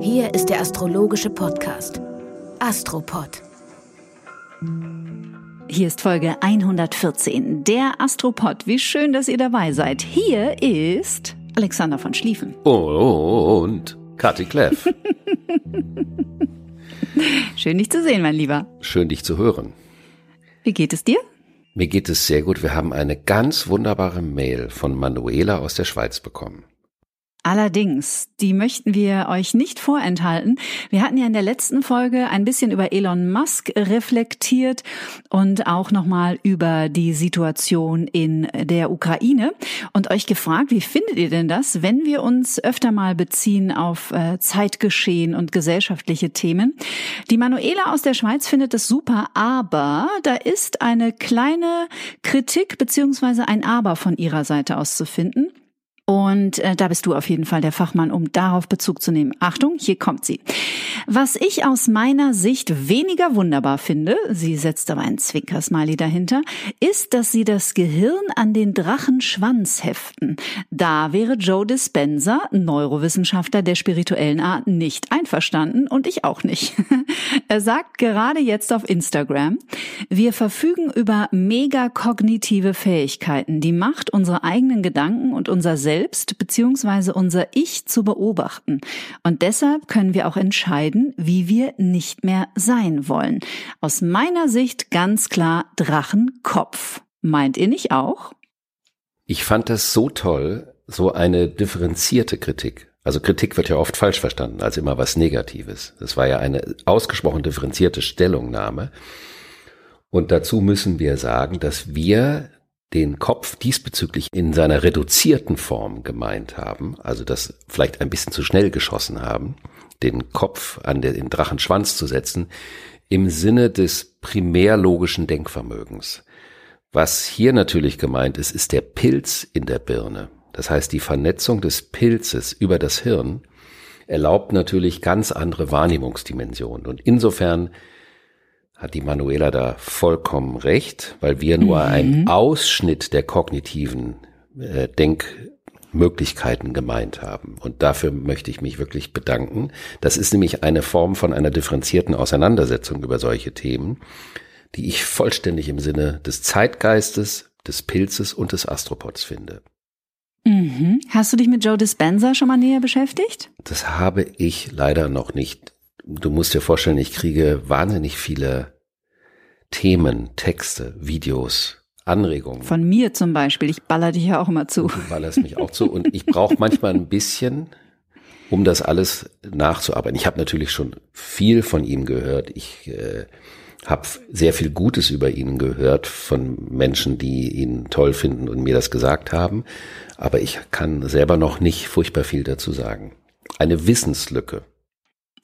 Hier ist der astrologische Podcast Astropod. Hier ist Folge 114, der Astropod. Wie schön, dass ihr dabei seid. Hier ist Alexander von Schlieffen. Und Kathi Kleff. Schön, dich zu sehen, mein Lieber. Schön, dich zu hören. Wie geht es dir? Mir geht es sehr gut. Wir haben eine ganz wunderbare Mail von Manuela aus der Schweiz bekommen. Allerdings, die möchten wir euch nicht vorenthalten. Wir hatten ja in der letzten Folge ein bisschen über Elon Musk reflektiert und auch nochmal über die Situation in der Ukraine und euch gefragt, wie findet ihr denn das, wenn wir uns öfter mal beziehen auf äh, Zeitgeschehen und gesellschaftliche Themen? Die Manuela aus der Schweiz findet es super, aber da ist eine kleine Kritik beziehungsweise ein Aber von ihrer Seite aus zu finden. Und äh, da bist du auf jeden Fall der Fachmann, um darauf Bezug zu nehmen. Achtung, hier kommt sie. Was ich aus meiner Sicht weniger wunderbar finde, sie setzt aber ein Zwinkersmiley dahinter, ist, dass sie das Gehirn an den Drachenschwanz heften. Da wäre Joe Dispenza, Neurowissenschaftler der spirituellen Art, nicht einverstanden und ich auch nicht. er sagt gerade jetzt auf Instagram, wir verfügen über megakognitive Fähigkeiten, die Macht, unsere eigenen Gedanken und unser Selbst selbst bzw. unser Ich zu beobachten. Und deshalb können wir auch entscheiden, wie wir nicht mehr sein wollen. Aus meiner Sicht ganz klar Drachenkopf. Meint ihr nicht auch? Ich fand das so toll, so eine differenzierte Kritik. Also Kritik wird ja oft falsch verstanden als immer was Negatives. Das war ja eine ausgesprochen differenzierte Stellungnahme. Und dazu müssen wir sagen, dass wir den Kopf diesbezüglich in seiner reduzierten Form gemeint haben, also das vielleicht ein bisschen zu schnell geschossen haben, den Kopf an den Drachenschwanz zu setzen, im Sinne des primärlogischen Denkvermögens. Was hier natürlich gemeint ist, ist der Pilz in der Birne. Das heißt, die Vernetzung des Pilzes über das Hirn erlaubt natürlich ganz andere Wahrnehmungsdimensionen. Und insofern hat die Manuela da vollkommen recht, weil wir nur mhm. einen Ausschnitt der kognitiven äh, Denkmöglichkeiten gemeint haben. Und dafür möchte ich mich wirklich bedanken. Das ist nämlich eine Form von einer differenzierten Auseinandersetzung über solche Themen, die ich vollständig im Sinne des Zeitgeistes, des Pilzes und des Astropods finde. Mhm. Hast du dich mit Joe Dispenza schon mal näher beschäftigt? Das habe ich leider noch nicht du musst dir vorstellen, ich kriege wahnsinnig viele Themen, Texte, Videos, Anregungen. Von mir zum Beispiel. Ich baller dich ja auch immer zu. Du ballerst mich auch zu. Und ich brauche manchmal ein bisschen, um das alles nachzuarbeiten. Ich habe natürlich schon viel von ihm gehört. Ich äh, habe sehr viel Gutes über ihn gehört von Menschen, die ihn toll finden und mir das gesagt haben. Aber ich kann selber noch nicht furchtbar viel dazu sagen. Eine Wissenslücke.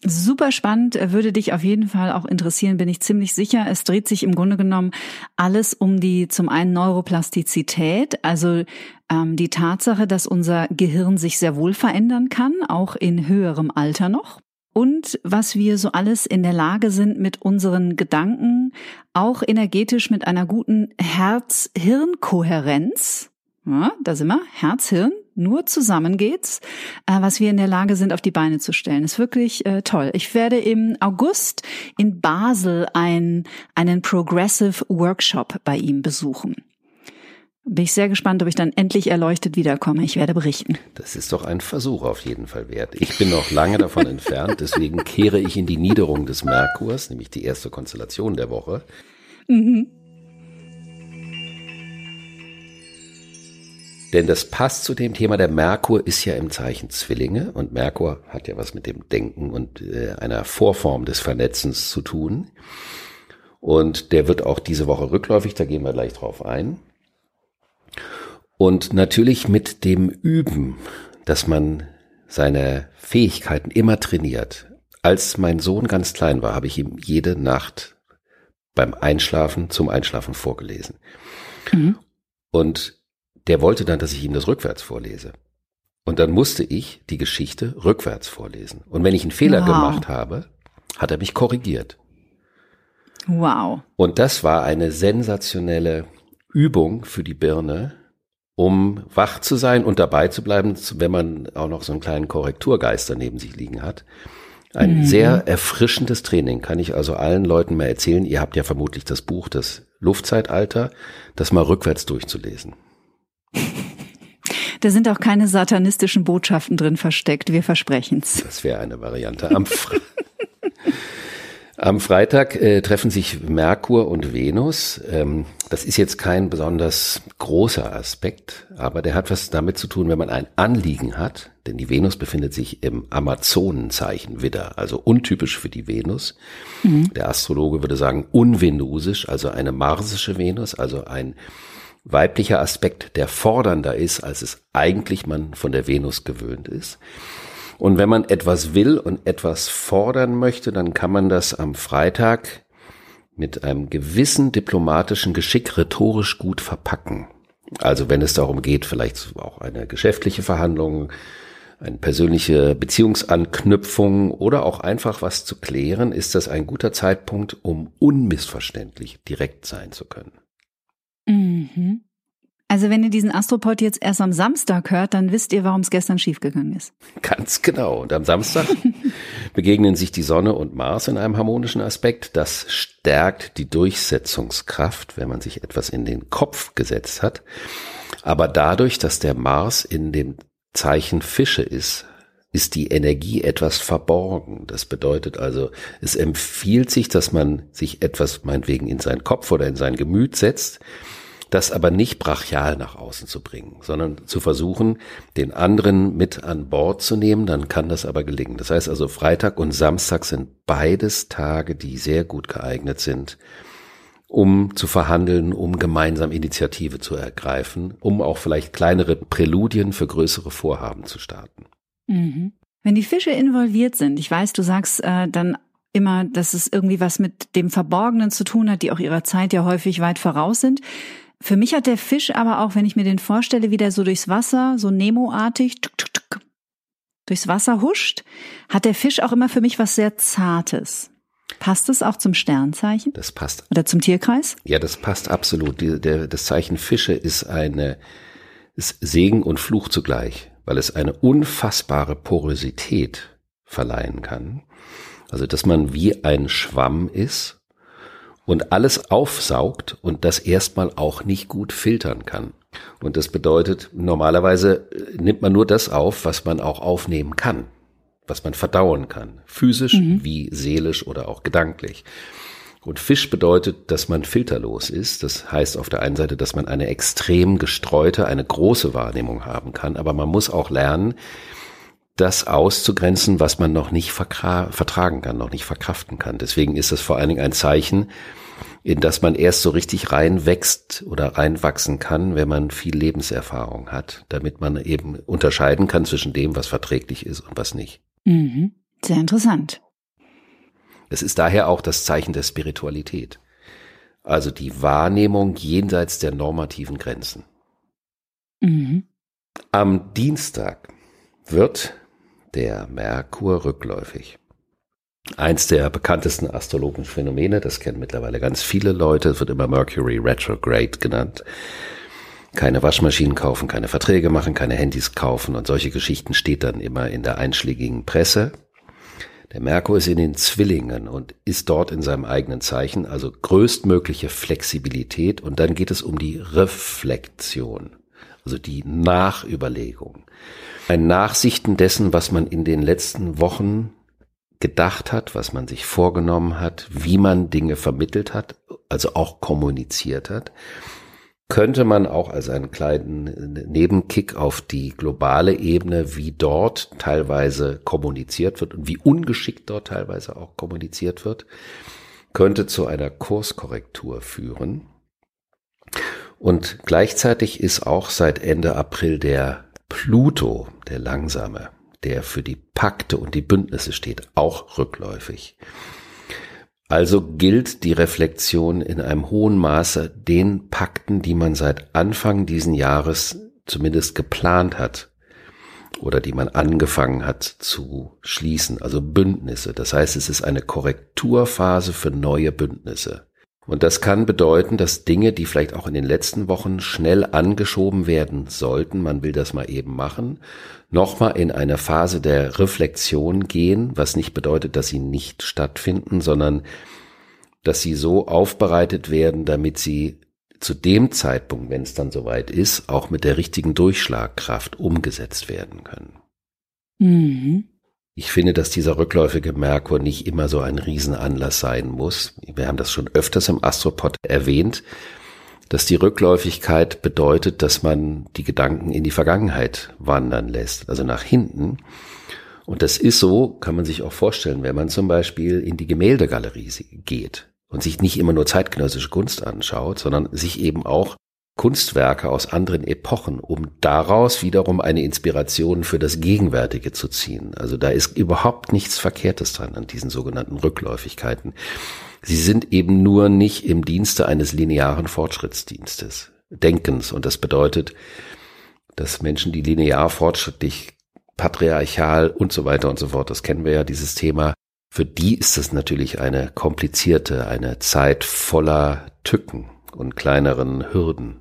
Super spannend, äh, würde dich auf jeden Fall auch interessieren, bin ich ziemlich sicher. Es dreht sich im Grunde genommen alles um die zum einen Neuroplastizität, also ähm, die Tatsache, dass unser Gehirn sich sehr wohl verändern kann, auch in höherem Alter noch. Und was wir so alles in der Lage sind, mit unseren Gedanken, auch energetisch mit einer guten Herz-Hirn-Kohärenz, ja, da sind wir, Herz-Hirn, nur zusammen geht's, äh, was wir in der Lage sind, auf die Beine zu stellen. Ist wirklich äh, toll. Ich werde im August in Basel ein, einen Progressive Workshop bei ihm besuchen. Bin ich sehr gespannt, ob ich dann endlich erleuchtet wiederkomme. Ich werde berichten. Das ist doch ein Versuch auf jeden Fall wert. Ich bin noch lange davon entfernt, deswegen kehre ich in die Niederung des Merkurs, nämlich die erste Konstellation der Woche. Mhm. Denn das passt zu dem Thema, der Merkur ist ja im Zeichen Zwillinge und Merkur hat ja was mit dem Denken und äh, einer Vorform des Vernetzens zu tun. Und der wird auch diese Woche rückläufig, da gehen wir gleich drauf ein. Und natürlich mit dem Üben, dass man seine Fähigkeiten immer trainiert. Als mein Sohn ganz klein war, habe ich ihm jede Nacht beim Einschlafen zum Einschlafen vorgelesen. Mhm. Und der wollte dann, dass ich ihm das rückwärts vorlese. Und dann musste ich die Geschichte rückwärts vorlesen. Und wenn ich einen Fehler wow. gemacht habe, hat er mich korrigiert. Wow. Und das war eine sensationelle Übung für die Birne, um wach zu sein und dabei zu bleiben, wenn man auch noch so einen kleinen Korrekturgeister neben sich liegen hat. Ein mhm. sehr erfrischendes Training, kann ich also allen Leuten mal erzählen. Ihr habt ja vermutlich das Buch Das Luftzeitalter, das mal rückwärts durchzulesen. Da sind auch keine satanistischen Botschaften drin versteckt, wir versprechen's. Das wäre eine Variante. Am, Fre Am Freitag äh, treffen sich Merkur und Venus. Ähm, das ist jetzt kein besonders großer Aspekt, aber der hat was damit zu tun, wenn man ein Anliegen hat, denn die Venus befindet sich im Amazonenzeichen Widder, also untypisch für die Venus. Mhm. Der Astrologe würde sagen unvenusisch, also eine marsische Venus, also ein weiblicher Aspekt, der fordernder ist, als es eigentlich man von der Venus gewöhnt ist. Und wenn man etwas will und etwas fordern möchte, dann kann man das am Freitag mit einem gewissen diplomatischen Geschick rhetorisch gut verpacken. Also wenn es darum geht, vielleicht auch eine geschäftliche Verhandlung, eine persönliche Beziehungsanknüpfung oder auch einfach was zu klären, ist das ein guter Zeitpunkt, um unmissverständlich direkt sein zu können. Mhm. Also wenn ihr diesen Astropod jetzt erst am Samstag hört, dann wisst ihr, warum es gestern schiefgegangen ist. Ganz genau. Und am Samstag begegnen sich die Sonne und Mars in einem harmonischen Aspekt. Das stärkt die Durchsetzungskraft, wenn man sich etwas in den Kopf gesetzt hat. Aber dadurch, dass der Mars in dem Zeichen Fische ist, ist die Energie etwas verborgen. Das bedeutet also, es empfiehlt sich, dass man sich etwas meinetwegen in seinen Kopf oder in sein Gemüt setzt, das aber nicht brachial nach außen zu bringen, sondern zu versuchen, den anderen mit an Bord zu nehmen, dann kann das aber gelingen. Das heißt also, Freitag und Samstag sind beides Tage, die sehr gut geeignet sind, um zu verhandeln, um gemeinsam Initiative zu ergreifen, um auch vielleicht kleinere Präludien für größere Vorhaben zu starten. Mhm. Wenn die Fische involviert sind, ich weiß, du sagst äh, dann immer, dass es irgendwie was mit dem Verborgenen zu tun hat, die auch ihrer Zeit ja häufig weit voraus sind. Für mich hat der Fisch aber auch, wenn ich mir den vorstelle, wie der so durchs Wasser, so Nemo-artig, durchs Wasser huscht, hat der Fisch auch immer für mich was sehr Zartes. Passt es auch zum Sternzeichen? Das passt. Oder zum Tierkreis? Ja, das passt absolut. Die, der, das Zeichen Fische ist eine, ist Segen und Fluch zugleich, weil es eine unfassbare Porosität verleihen kann. Also, dass man wie ein Schwamm ist und alles aufsaugt und das erstmal auch nicht gut filtern kann. Und das bedeutet, normalerweise äh, nimmt man nur das auf, was man auch aufnehmen kann, was man verdauen kann, physisch mhm. wie seelisch oder auch gedanklich. Und Fisch bedeutet, dass man filterlos ist. Das heißt auf der einen Seite, dass man eine extrem gestreute, eine große Wahrnehmung haben kann, aber man muss auch lernen, das auszugrenzen, was man noch nicht vertragen kann, noch nicht verkraften kann. Deswegen ist das vor allen Dingen ein Zeichen, in das man erst so richtig reinwächst oder reinwachsen kann, wenn man viel Lebenserfahrung hat, damit man eben unterscheiden kann zwischen dem, was verträglich ist und was nicht. Mhm. Sehr interessant. Es ist daher auch das Zeichen der Spiritualität. Also die Wahrnehmung jenseits der normativen Grenzen. Mhm. Am Dienstag wird der Merkur rückläufig. Eins der bekanntesten astrologischen Phänomene, das kennen mittlerweile ganz viele Leute, wird immer Mercury Retrograde genannt. Keine Waschmaschinen kaufen, keine Verträge machen, keine Handys kaufen und solche Geschichten steht dann immer in der einschlägigen Presse. Der Merkur ist in den Zwillingen und ist dort in seinem eigenen Zeichen, also größtmögliche Flexibilität und dann geht es um die Reflexion, also die Nachüberlegung ein Nachsichten dessen, was man in den letzten Wochen gedacht hat, was man sich vorgenommen hat, wie man Dinge vermittelt hat, also auch kommuniziert hat, könnte man auch als einen kleinen Nebenkick auf die globale Ebene, wie dort teilweise kommuniziert wird und wie ungeschickt dort teilweise auch kommuniziert wird, könnte zu einer Kurskorrektur führen. Und gleichzeitig ist auch seit Ende April der Pluto, der langsame, der für die Pakte und die Bündnisse steht, auch rückläufig. Also gilt die Reflexion in einem hohen Maße den Pakten, die man seit Anfang diesen Jahres zumindest geplant hat oder die man angefangen hat zu schließen, also Bündnisse. Das heißt, es ist eine Korrekturphase für neue Bündnisse. Und das kann bedeuten, dass Dinge, die vielleicht auch in den letzten Wochen schnell angeschoben werden sollten, man will das mal eben machen, nochmal in eine Phase der Reflexion gehen, was nicht bedeutet, dass sie nicht stattfinden, sondern dass sie so aufbereitet werden, damit sie zu dem Zeitpunkt, wenn es dann soweit ist, auch mit der richtigen Durchschlagkraft umgesetzt werden können. Mhm. Ich finde, dass dieser rückläufige Merkur nicht immer so ein Riesenanlass sein muss. Wir haben das schon öfters im Astropod erwähnt, dass die Rückläufigkeit bedeutet, dass man die Gedanken in die Vergangenheit wandern lässt, also nach hinten. Und das ist so, kann man sich auch vorstellen, wenn man zum Beispiel in die Gemäldegalerie geht und sich nicht immer nur zeitgenössische Kunst anschaut, sondern sich eben auch Kunstwerke aus anderen Epochen, um daraus wiederum eine Inspiration für das Gegenwärtige zu ziehen. Also da ist überhaupt nichts Verkehrtes dran an diesen sogenannten Rückläufigkeiten. Sie sind eben nur nicht im Dienste eines linearen Fortschrittsdienstes, Denkens. Und das bedeutet, dass Menschen, die linear fortschrittlich, patriarchal und so weiter und so fort, das kennen wir ja, dieses Thema, für die ist es natürlich eine komplizierte, eine Zeit voller Tücken und kleineren Hürden.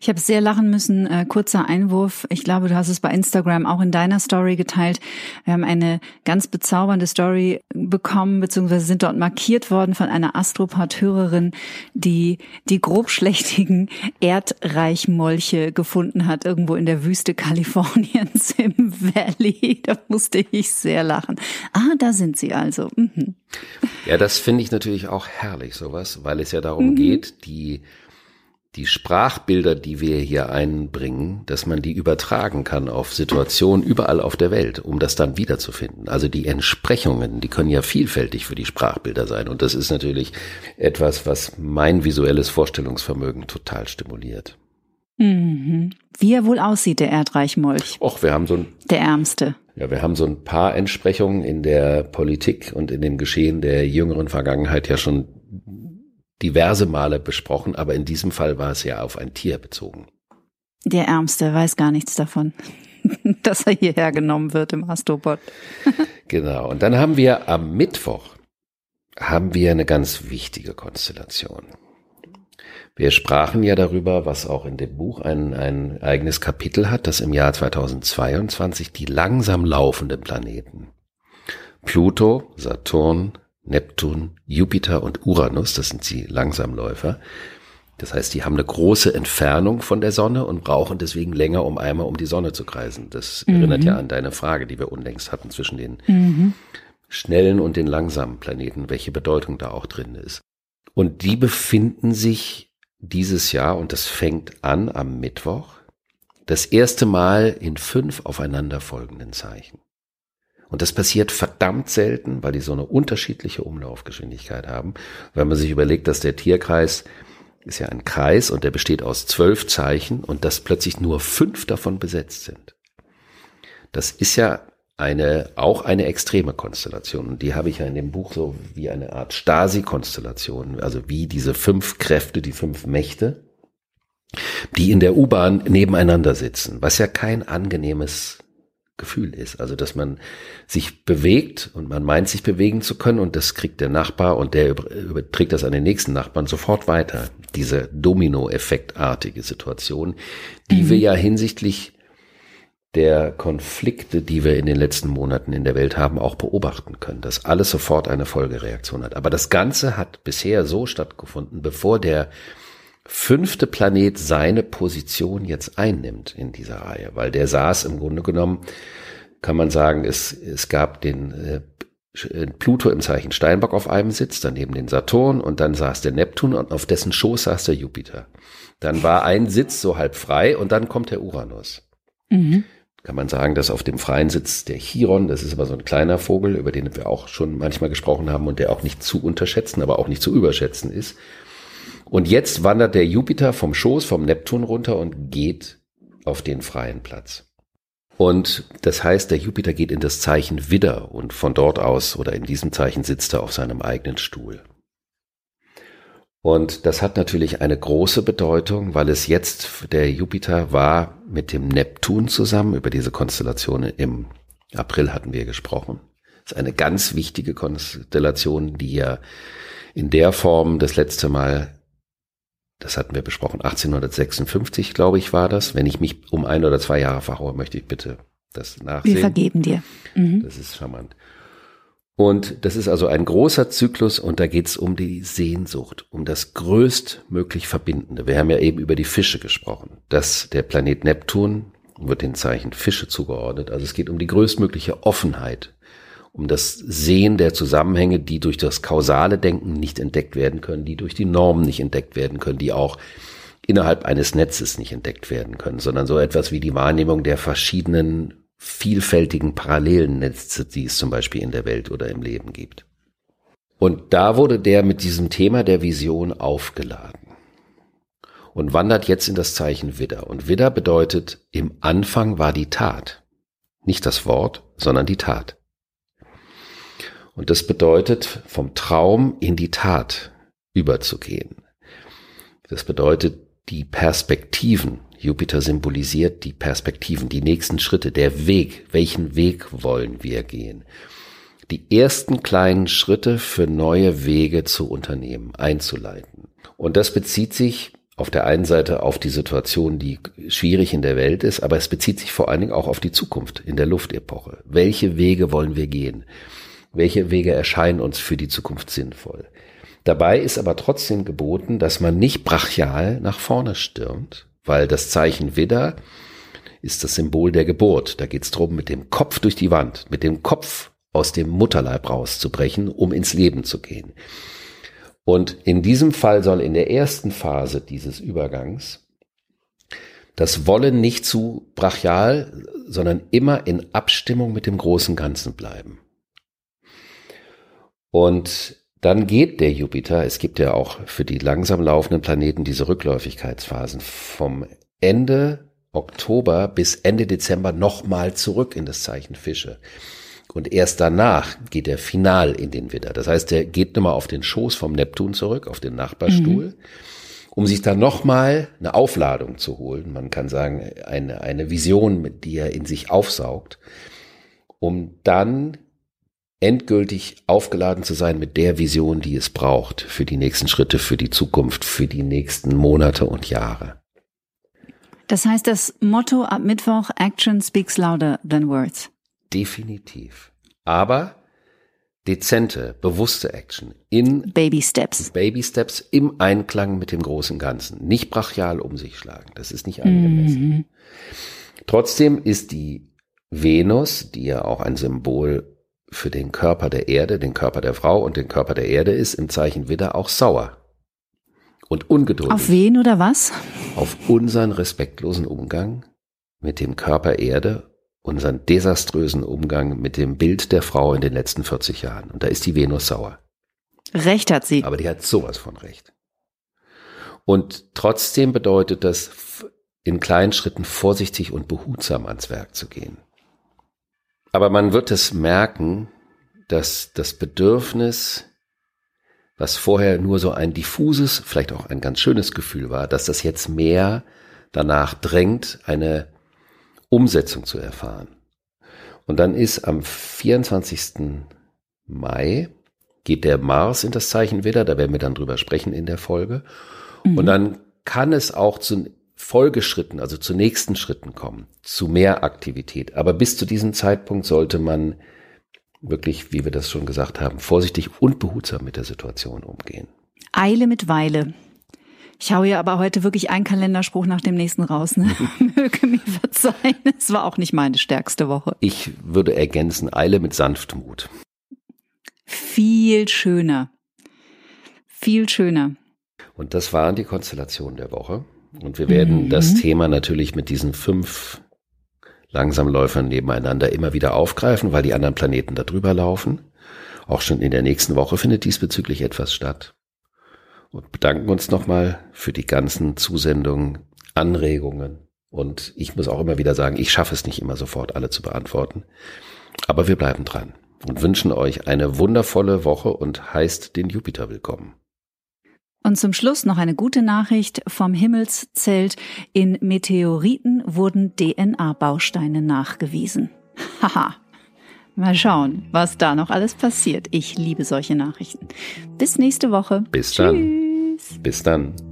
Ich habe sehr lachen müssen. Äh, kurzer Einwurf. Ich glaube, du hast es bei Instagram auch in deiner Story geteilt. Wir haben eine ganz bezaubernde Story bekommen, beziehungsweise sind dort markiert worden von einer Astropod-Hörerin, die die grobschlächtigen Erdreichmolche gefunden hat, irgendwo in der Wüste Kaliforniens im Valley. Da musste ich sehr lachen. Ah, da sind sie also. Mhm. Ja, das finde ich natürlich auch herrlich, sowas, weil es ja darum mhm. geht, die die Sprachbilder, die wir hier einbringen, dass man die übertragen kann auf Situationen überall auf der Welt, um das dann wiederzufinden. Also die Entsprechungen, die können ja vielfältig für die Sprachbilder sein. Und das ist natürlich etwas, was mein visuelles Vorstellungsvermögen total stimuliert. Mhm. Wie er wohl aussieht, der Erdreichmolch. Och, wir haben so ein. Der Ärmste. Ja, wir haben so ein paar Entsprechungen in der Politik und in dem Geschehen der jüngeren Vergangenheit ja schon diverse Male besprochen, aber in diesem Fall war es ja auf ein Tier bezogen. Der Ärmste weiß gar nichts davon, dass er hierher genommen wird im Astropod. genau. Und dann haben wir am Mittwoch haben wir eine ganz wichtige Konstellation. Wir sprachen ja darüber, was auch in dem Buch ein, ein eigenes Kapitel hat, dass im Jahr 2022 die langsam laufenden Planeten Pluto, Saturn, Neptun, Jupiter und Uranus, das sind die Langsamläufer. Das heißt, die haben eine große Entfernung von der Sonne und brauchen deswegen länger, um einmal um die Sonne zu kreisen. Das mhm. erinnert ja an deine Frage, die wir unlängst hatten zwischen den mhm. schnellen und den langsamen Planeten, welche Bedeutung da auch drin ist. Und die befinden sich dieses Jahr, und das fängt an am Mittwoch, das erste Mal in fünf aufeinanderfolgenden Zeichen. Und das passiert verdammt selten, weil die so eine unterschiedliche Umlaufgeschwindigkeit haben. Wenn man sich überlegt, dass der Tierkreis ist ja ein Kreis und der besteht aus zwölf Zeichen und dass plötzlich nur fünf davon besetzt sind. Das ist ja eine, auch eine extreme Konstellation. Und die habe ich ja in dem Buch so wie eine Art Stasi-Konstellation, also wie diese fünf Kräfte, die fünf Mächte, die in der U-Bahn nebeneinander sitzen, was ja kein angenehmes Gefühl ist. Also, dass man sich bewegt und man meint, sich bewegen zu können und das kriegt der Nachbar und der überträgt das an den nächsten Nachbarn sofort weiter. Diese Domino-Effektartige Situation, die mhm. wir ja hinsichtlich der Konflikte, die wir in den letzten Monaten in der Welt haben, auch beobachten können, dass alles sofort eine Folgereaktion hat. Aber das Ganze hat bisher so stattgefunden, bevor der fünfte Planet seine Position jetzt einnimmt in dieser Reihe, weil der saß im Grunde genommen, kann man sagen, es, es gab den äh, Pluto im Zeichen Steinbock auf einem Sitz, daneben den Saturn und dann saß der Neptun und auf dessen Schoß saß der Jupiter. Dann war ein Sitz so halb frei und dann kommt der Uranus. Mhm. Kann man sagen, dass auf dem freien Sitz der Chiron, das ist aber so ein kleiner Vogel, über den wir auch schon manchmal gesprochen haben und der auch nicht zu unterschätzen, aber auch nicht zu überschätzen ist. Und jetzt wandert der Jupiter vom Schoß vom Neptun runter und geht auf den freien Platz. Und das heißt, der Jupiter geht in das Zeichen Widder und von dort aus oder in diesem Zeichen sitzt er auf seinem eigenen Stuhl. Und das hat natürlich eine große Bedeutung, weil es jetzt, der Jupiter war mit dem Neptun zusammen, über diese Konstellation im April hatten wir gesprochen. Das ist eine ganz wichtige Konstellation, die ja in der Form das letzte Mal das hatten wir besprochen, 1856, glaube ich, war das. Wenn ich mich um ein oder zwei Jahre verhaue, möchte ich bitte das nachsehen. Wir vergeben dir. Mhm. Das ist charmant. Und das ist also ein großer Zyklus und da geht es um die Sehnsucht, um das größtmöglich Verbindende. Wir haben ja eben über die Fische gesprochen. dass der Planet Neptun wird den Zeichen Fische zugeordnet. Also es geht um die größtmögliche Offenheit um das Sehen der Zusammenhänge, die durch das kausale Denken nicht entdeckt werden können, die durch die Normen nicht entdeckt werden können, die auch innerhalb eines Netzes nicht entdeckt werden können, sondern so etwas wie die Wahrnehmung der verschiedenen vielfältigen parallelen Netze, die es zum Beispiel in der Welt oder im Leben gibt. Und da wurde der mit diesem Thema der Vision aufgeladen und wandert jetzt in das Zeichen Widder. Und Widder bedeutet, im Anfang war die Tat. Nicht das Wort, sondern die Tat. Und das bedeutet, vom Traum in die Tat überzugehen. Das bedeutet, die Perspektiven, Jupiter symbolisiert die Perspektiven, die nächsten Schritte, der Weg, welchen Weg wollen wir gehen. Die ersten kleinen Schritte für neue Wege zu unternehmen, einzuleiten. Und das bezieht sich auf der einen Seite auf die Situation, die schwierig in der Welt ist, aber es bezieht sich vor allen Dingen auch auf die Zukunft in der Luftepoche. Welche Wege wollen wir gehen? Welche Wege erscheinen uns für die Zukunft sinnvoll. Dabei ist aber trotzdem geboten, dass man nicht brachial nach vorne stürmt, weil das Zeichen Widder ist das Symbol der Geburt. Da geht es darum, mit dem Kopf durch die Wand, mit dem Kopf aus dem Mutterleib rauszubrechen, um ins Leben zu gehen. Und in diesem Fall soll in der ersten Phase dieses Übergangs das Wollen nicht zu brachial, sondern immer in Abstimmung mit dem großen Ganzen bleiben. Und dann geht der Jupiter, es gibt ja auch für die langsam laufenden Planeten diese Rückläufigkeitsphasen, vom Ende Oktober bis Ende Dezember nochmal zurück in das Zeichen Fische. Und erst danach geht er final in den Widder. Das heißt, er geht nochmal auf den Schoß vom Neptun zurück, auf den Nachbarstuhl, mhm. um sich dann nochmal eine Aufladung zu holen. Man kann sagen, eine, eine Vision, die er in sich aufsaugt, um dann endgültig aufgeladen zu sein mit der Vision, die es braucht für die nächsten Schritte, für die Zukunft, für die nächsten Monate und Jahre. Das heißt, das Motto ab Mittwoch, Action speaks louder than words. Definitiv. Aber dezente, bewusste Action in Baby Steps. Baby Steps im Einklang mit dem großen Ganzen. Nicht brachial um sich schlagen. Das ist nicht angemessen. Mhm. Trotzdem ist die Venus, die ja auch ein Symbol für den Körper der Erde, den Körper der Frau und den Körper der Erde ist im Zeichen Widder auch sauer und ungeduldig. Auf wen oder was? Auf unseren respektlosen Umgang mit dem Körper Erde, unseren desaströsen Umgang mit dem Bild der Frau in den letzten 40 Jahren. Und da ist die Venus sauer. Recht hat sie. Aber die hat sowas von Recht. Und trotzdem bedeutet das, in kleinen Schritten vorsichtig und behutsam ans Werk zu gehen. Aber man wird es merken, dass das Bedürfnis, was vorher nur so ein diffuses, vielleicht auch ein ganz schönes Gefühl war, dass das jetzt mehr danach drängt, eine Umsetzung zu erfahren. Und dann ist am 24. Mai geht der Mars in das Zeichen wieder, da werden wir dann drüber sprechen in der Folge. Mhm. Und dann kann es auch zu Folgeschritten, also zu nächsten Schritten kommen, zu mehr Aktivität. Aber bis zu diesem Zeitpunkt sollte man wirklich, wie wir das schon gesagt haben, vorsichtig und behutsam mit der Situation umgehen. Eile mit Weile. Ich hau ja aber heute wirklich einen Kalenderspruch nach dem nächsten raus. Ne? Möge mir verzeihen, es war auch nicht meine stärkste Woche. Ich würde ergänzen, Eile mit Sanftmut. viel schöner. Viel schöner. Und das waren die Konstellationen der Woche. Und wir werden mhm. das Thema natürlich mit diesen fünf Langsamläufern nebeneinander immer wieder aufgreifen, weil die anderen Planeten da drüber laufen. Auch schon in der nächsten Woche findet diesbezüglich etwas statt. Und bedanken uns nochmal für die ganzen Zusendungen, Anregungen. Und ich muss auch immer wieder sagen, ich schaffe es nicht immer sofort alle zu beantworten. Aber wir bleiben dran und wünschen euch eine wundervolle Woche und heißt den Jupiter willkommen. Und zum Schluss noch eine gute Nachricht vom Himmelszelt. In Meteoriten wurden DNA-Bausteine nachgewiesen. Haha. Mal schauen, was da noch alles passiert. Ich liebe solche Nachrichten. Bis nächste Woche. Bis Tschüss. dann. Bis dann.